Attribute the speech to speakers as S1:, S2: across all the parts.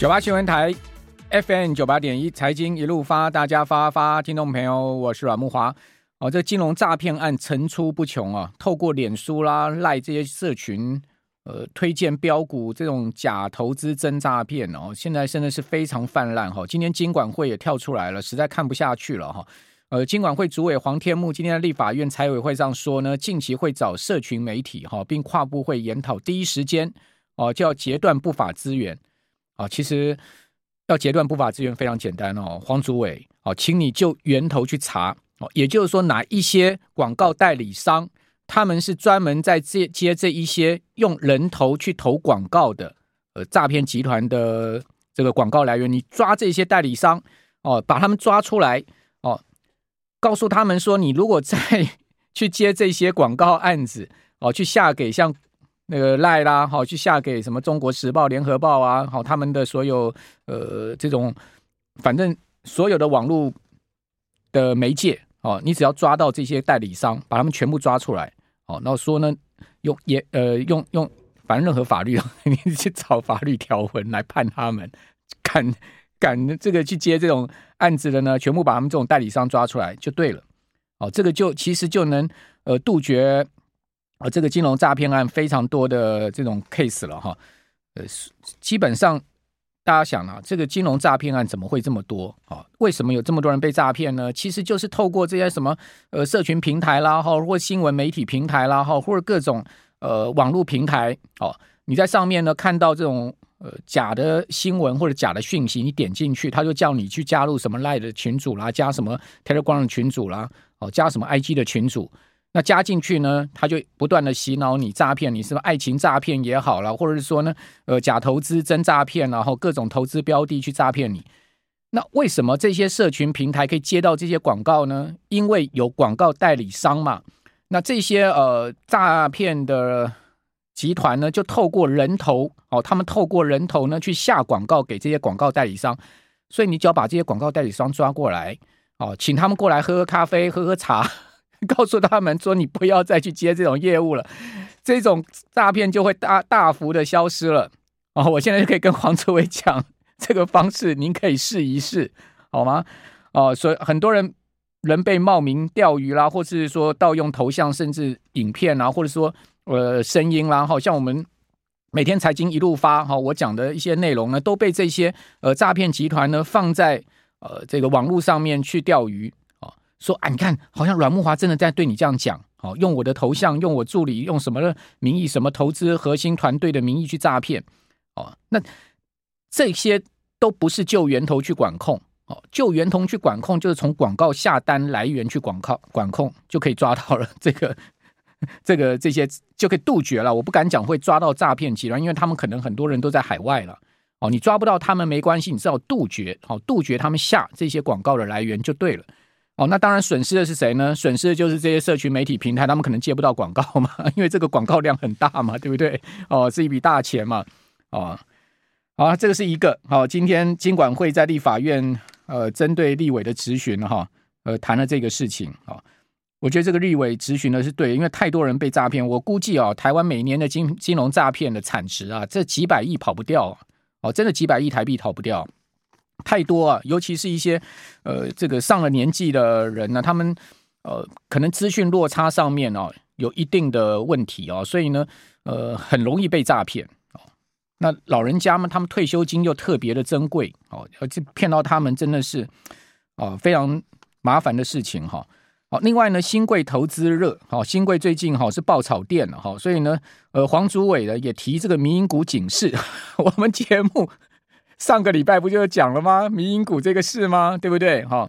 S1: 九八新闻台，FM 九八点一，财经一路发，大家发发，听众朋友，我是阮木华。哦，这金融诈骗案层出不穷啊，透过脸书啦、赖这些社群，呃，推荐标股这种假投资真诈骗哦，现在真的是非常泛滥哈。今天金管会也跳出来了，实在看不下去了哈。呃，金管会主委黄天木今天在立法院财委会上说呢，近期会找社群媒体哈，并跨部会研讨，第一时间哦就要截断不法资源。啊，其实要截断不法资源非常简单哦，黄祖伟，哦，请你就源头去查哦，也就是说，哪一些广告代理商，他们是专门在接接这一些用人头去投广告的，呃，诈骗集团的这个广告来源，你抓这些代理商哦，把他们抓出来哦，告诉他们说，你如果再 去接这些广告案子哦，去下给像。那个赖啦，好去下给什么《中国时报》《联合报》啊，好他们的所有呃这种，反正所有的网络的媒介哦，你只要抓到这些代理商，把他们全部抓出来，哦，然后说呢，用也呃用用，反正任何法律，你去找法律条文来判他们，敢敢这个去接这种案子的呢，全部把他们这种代理商抓出来就对了，哦，这个就其实就能呃杜绝。啊，这个金融诈骗案非常多的这种 case 了哈，呃，基本上大家想啊，这个金融诈骗案怎么会这么多啊？为什么有这么多人被诈骗呢？其实就是透过这些什么呃社群平台啦，哈，或新闻媒体平台啦，哈，或者各种呃网络平台哦，你在上面呢看到这种呃假的新闻或者假的讯息，你点进去，他就叫你去加入什么 Line 的群组啦，加什么 Telegram 的群组啦，哦，加什么 IG 的群组。那加进去呢，他就不断的洗脑你诈骗你，是不是爱情诈骗也好了，或者是说呢，呃，假投资真诈骗，然后各种投资标的去诈骗你。那为什么这些社群平台可以接到这些广告呢？因为有广告代理商嘛。那这些呃诈骗的集团呢，就透过人头哦，他们透过人头呢去下广告给这些广告代理商。所以你只要把这些广告代理商抓过来哦，请他们过来喝喝咖啡，喝喝茶。告诉他们说，你不要再去接这种业务了，这种诈骗就会大大幅的消失了。哦，我现在就可以跟黄志伟讲这个方式，您可以试一试，好吗？哦，所以很多人人被冒名钓鱼啦，或是说盗用头像，甚至影片啊，或者说呃声音啦，好像我们每天财经一路发哈，我讲的一些内容呢，都被这些呃诈骗集团呢放在呃这个网络上面去钓鱼。说啊，你看，好像阮慕华真的在对你这样讲，哦，用我的头像，用我助理，用什么的名义，什么投资核心团队的名义去诈骗，哦，那这些都不是就源头去管控，哦，就源头去管控，就是从广告下单来源去广告管控，就可以抓到了这个这个这些就可以杜绝了。我不敢讲会抓到诈骗集团，因为他们可能很多人都在海外了，哦，你抓不到他们没关系，你只要杜绝，好，杜绝他们下这些广告的来源就对了。哦，那当然损失的是谁呢？损失的就是这些社群媒体平台，他们可能接不到广告嘛，因为这个广告量很大嘛，对不对？哦，是一笔大钱嘛。哦，好，这个是一个。好，今天金管会在立法院呃，针对立委的质询哈，呃，谈了这个事情。啊，我觉得这个立委质询的是对，因为太多人被诈骗。我估计啊，台湾每年的金金融诈骗的产值啊，这几百亿跑不掉。哦，真的几百亿台币逃不掉。太多啊，尤其是一些呃，这个上了年纪的人呢，他们呃，可能资讯落差上面哦，有一定的问题哦，所以呢，呃，很容易被诈骗哦。那老人家们，他们退休金又特别的珍贵哦，而且骗到他们真的是哦，非常麻烦的事情哈。好，另外呢，新贵投资热，好，新贵最近哈是爆炒店了哈，所以呢，呃，黄主委呢也提这个民营股警示，我们节目。上个礼拜不就讲了吗？民营股这个事吗？对不对？哈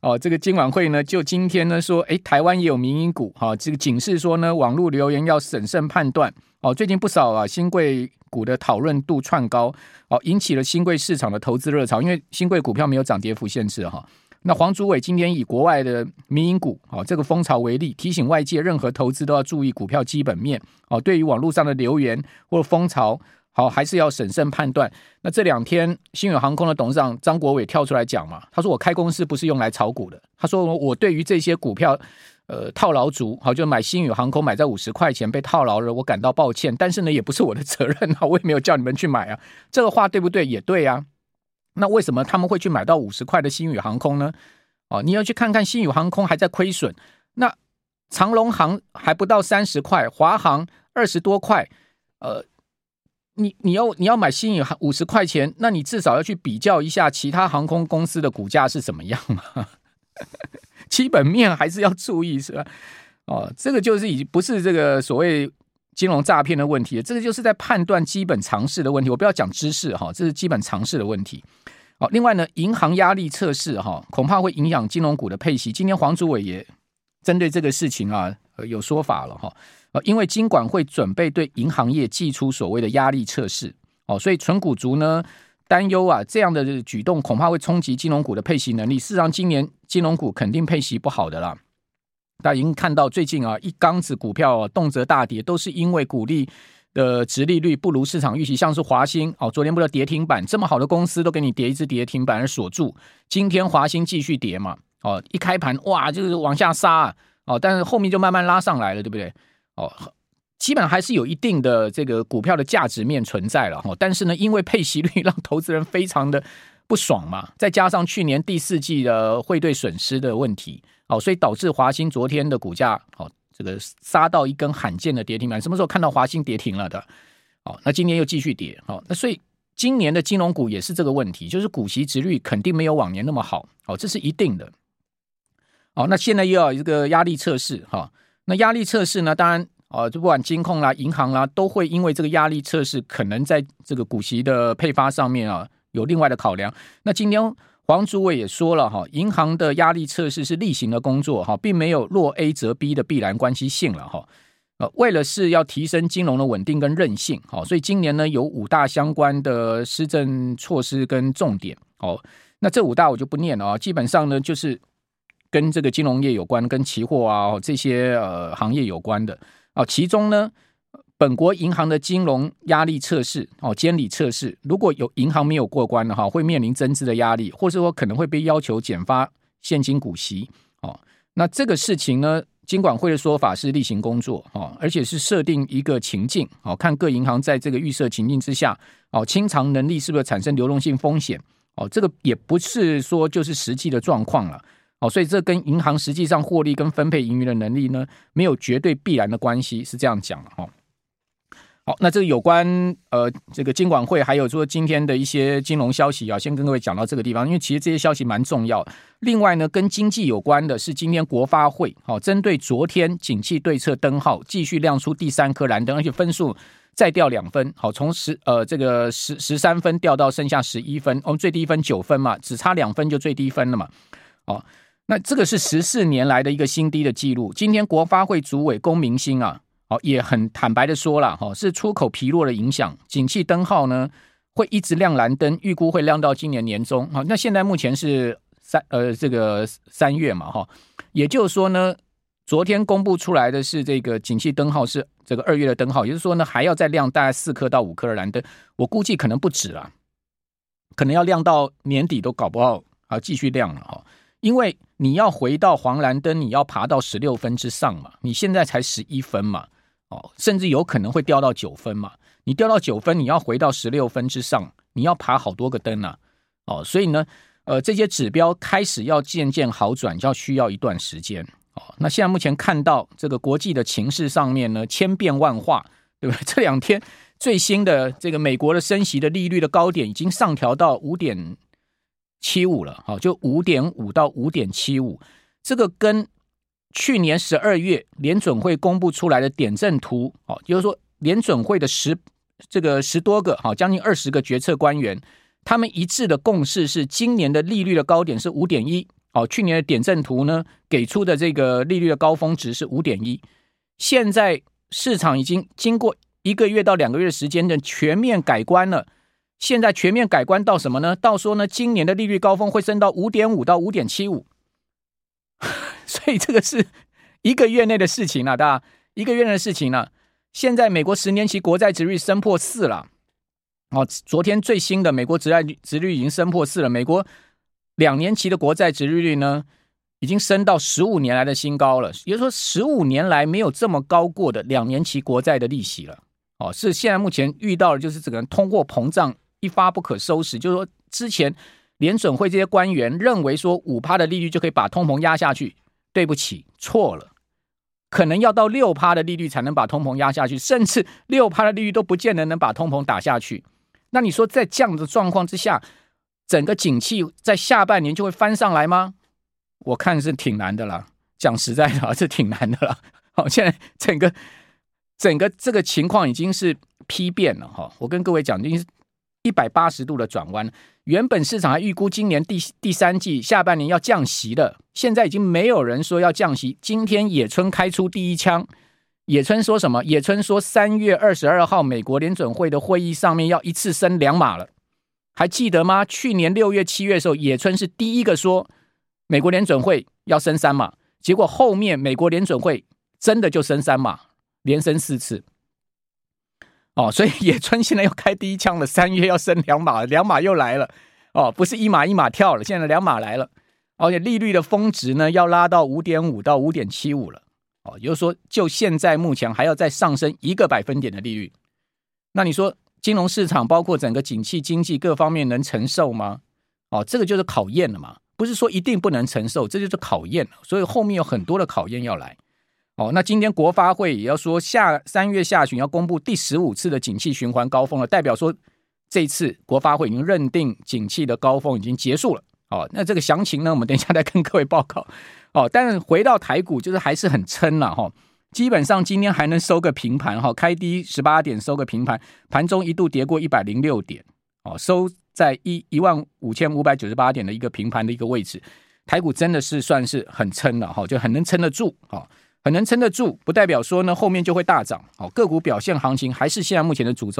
S1: 哦，这个今晚会呢，就今天呢说，诶，台湾也有民营股，哈，这个警示说呢，网络留言要审慎判断。哦，最近不少啊，新贵股的讨论度窜高，哦，引起了新贵市场的投资热潮。因为新贵股票没有涨跌幅限制，哈。那黄主委今天以国外的民营股，哦，这个风潮为例，提醒外界任何投资都要注意股票基本面。哦，对于网络上的留言或风潮。好，还是要审慎判断。那这两天，星宇航空的董事长张国伟跳出来讲嘛，他说：“我开公司不是用来炒股的。他说我对于这些股票，呃套牢族，好，就买星宇航空买在五十块钱被套牢了，我感到抱歉，但是呢，也不是我的责任啊，我也没有叫你们去买啊，这个话对不对？也对啊。那为什么他们会去买到五十块的星宇航空呢？哦，你要去看看星宇航空还在亏损，那长荣航还不到三十块，华航二十多块，呃。你你要你要买新宇五十块钱，那你至少要去比较一下其他航空公司的股价是怎么样嘛？基本面还是要注意是吧？哦，这个就是已经不是这个所谓金融诈骗的问题，这个就是在判断基本常识的问题。我不要讲知识哈，这是基本常识的问题。哦，另外呢，银行压力测试哈，恐怕会影响金融股的配息。今天黄主委也针对这个事情啊有说法了哈。呃，因为金管会准备对银行业祭出所谓的压力测试，哦，所以存股族呢担忧啊，这样的举动恐怕会冲击金融股的配息能力。事实上，今年金融股肯定配息不好的啦。大家已经看到最近啊，一缸子股票啊，动辄大跌，都是因为股利的殖利率不如市场预期。像是华兴哦，昨天不是跌停板，这么好的公司都给你跌一只跌停板而锁住。今天华兴继续跌嘛，哦，一开盘哇，就是往下杀，哦，但是后面就慢慢拉上来了，对不对？哦，基本上还是有一定的这个股票的价值面存在了哈，但是呢，因为配息率 让投资人非常的不爽嘛，再加上去年第四季的汇兑损失的问题，哦，所以导致华兴昨天的股价哦，这个杀到一根罕见的跌停板。什么时候看到华兴跌停了的？哦，那今年又继续跌，哦，那所以今年的金融股也是这个问题，就是股息殖率肯定没有往年那么好，哦，这是一定的。哦，那现在又要一个压力测试哈。那压力测试呢？当然，啊，就不管金控啦、银行啦，都会因为这个压力测试，可能在这个股息的配发上面啊，有另外的考量。那今天黄主委也说了哈，银行的压力测试是例行的工作哈，并没有若 A 则 B 的必然关系性了哈。呃，为了是要提升金融的稳定跟韧性，好，所以今年呢有五大相关的施政措施跟重点。哦，那这五大我就不念了啊，基本上呢就是。跟这个金融业有关，跟期货啊这些呃行业有关的啊，其中呢，本国银行的金融压力测试哦，监理测试，如果有银行没有过关的话，会面临增资的压力，或者说可能会被要求减发现金股息哦。那这个事情呢，金管会的说法是例行工作哦，而且是设定一个情境哦，看各银行在这个预设情境之下哦，清偿能力是不是产生流动性风险哦，这个也不是说就是实际的状况了。哦，所以这跟银行实际上获利跟分配盈余的能力呢，没有绝对必然的关系，是这样讲的哈。好，那这个有关呃这个监管会还有说今天的一些金融消息啊，先跟各位讲到这个地方，因为其实这些消息蛮重要。另外呢，跟经济有关的是今天国发会好针对昨天景气对策灯号继续亮出第三颗蓝灯，而且分数再掉两分，好从十呃这个十十三分掉到剩下十一分，我们最低分九分嘛，只差两分就最低分了嘛，哦。那这个是十四年来的一个新低的记录。今天国发会主委龚明鑫啊，哦也很坦白的说了，哈，是出口疲弱的影响，景气灯号呢会一直亮蓝灯，预估会亮到今年年中。好，那现在目前是三呃这个三月嘛，哈，也就是说呢，昨天公布出来的是这个景气灯号是这个二月的灯号，也就是说呢还要再亮大概四颗到五颗的蓝灯，我估计可能不止了，可能要亮到年底都搞不好，啊继续亮了哈。因为你要回到黄蓝灯，你要爬到十六分之上嘛，你现在才十一分嘛，哦，甚至有可能会掉到九分嘛。你掉到九分，你要回到十六分之上，你要爬好多个灯啊，哦，所以呢，呃，这些指标开始要渐渐好转，要需要一段时间哦。那现在目前看到这个国际的情势上面呢，千变万化，对不对？这两天最新的这个美国的升息的利率的高点已经上调到五点。七五了，好，就五点五到五点七五，这个跟去年十二月联准会公布出来的点阵图，哦，就是说联准会的十这个十多个，好，将近二十个决策官员，他们一致的共识是，今年的利率的高点是五点一，哦，去年的点阵图呢给出的这个利率的高峰值是五点一，现在市场已经经过一个月到两个月时间的全面改观了。现在全面改观到什么呢？到说呢，今年的利率高峰会升到五点五到五点七五，所以这个是一个月内的事情了，大家一个月内的事情了。现在美国十年期国债殖率升破四了，哦，昨天最新的美国殖债殖率已经升破四了。美国两年期的国债殖利率呢，已经升到十五年来的新高了，也就是说十五年来没有这么高过的两年期国债的利息了。哦，是现在目前遇到的就是这个通货膨胀一发不可收拾，就是说之前联准会这些官员认为说五趴的利率就可以把通膨压下去，对不起，错了，可能要到六趴的利率才能把通膨压下去，甚至六趴的利率都不见得能把通膨打下去。那你说在这样的状况之下，整个景气在下半年就会翻上来吗？我看是挺难的啦，讲实在的，是挺难的啦。好，现在整个整个这个情况已经是丕变了哈。我跟各位讲，已经是一百八十度的转弯。原本市场还预估今年第第三季下半年要降息的，现在已经没有人说要降息。今天野村开出第一枪，野村说什么？野村说三月二十二号美国联准会的会议上面要一次升两码了，还记得吗？去年六月、七月的时候，野村是第一个说。美国联准会要升三码，结果后面美国联准会真的就升三码，连升四次。哦，所以 野村现在又开第一枪了，三月要升两码，两码又来了。哦，不是一码一码跳了，现在两码来了，而且利率的峰值呢要拉到五点五到五点七五了。哦，也就是说，就现在目前还要再上升一个百分点的利率。那你说金融市场包括整个景气经济各方面能承受吗？哦，这个就是考验了嘛。不是说一定不能承受，这就是考验，所以后面有很多的考验要来。哦，那今天国发会也要说下三月下旬要公布第十五次的景气循环高峰了，代表说这次国发会已经认定景气的高峰已经结束了。哦，那这个详情呢，我们等一下再跟各位报告。哦，但是回到台股，就是还是很撑了哈。基本上今天还能收个平盘哈，开低十八点收个平盘，盘中一度跌过一百零六点。哦，收。在一一万五千五百九十八点的一个平盘的一个位置，台股真的是算是很撑了哈，就很能撑得住哈，很能撑得住，不代表说呢后面就会大涨。好，个股表现行情还是现在目前的主轴。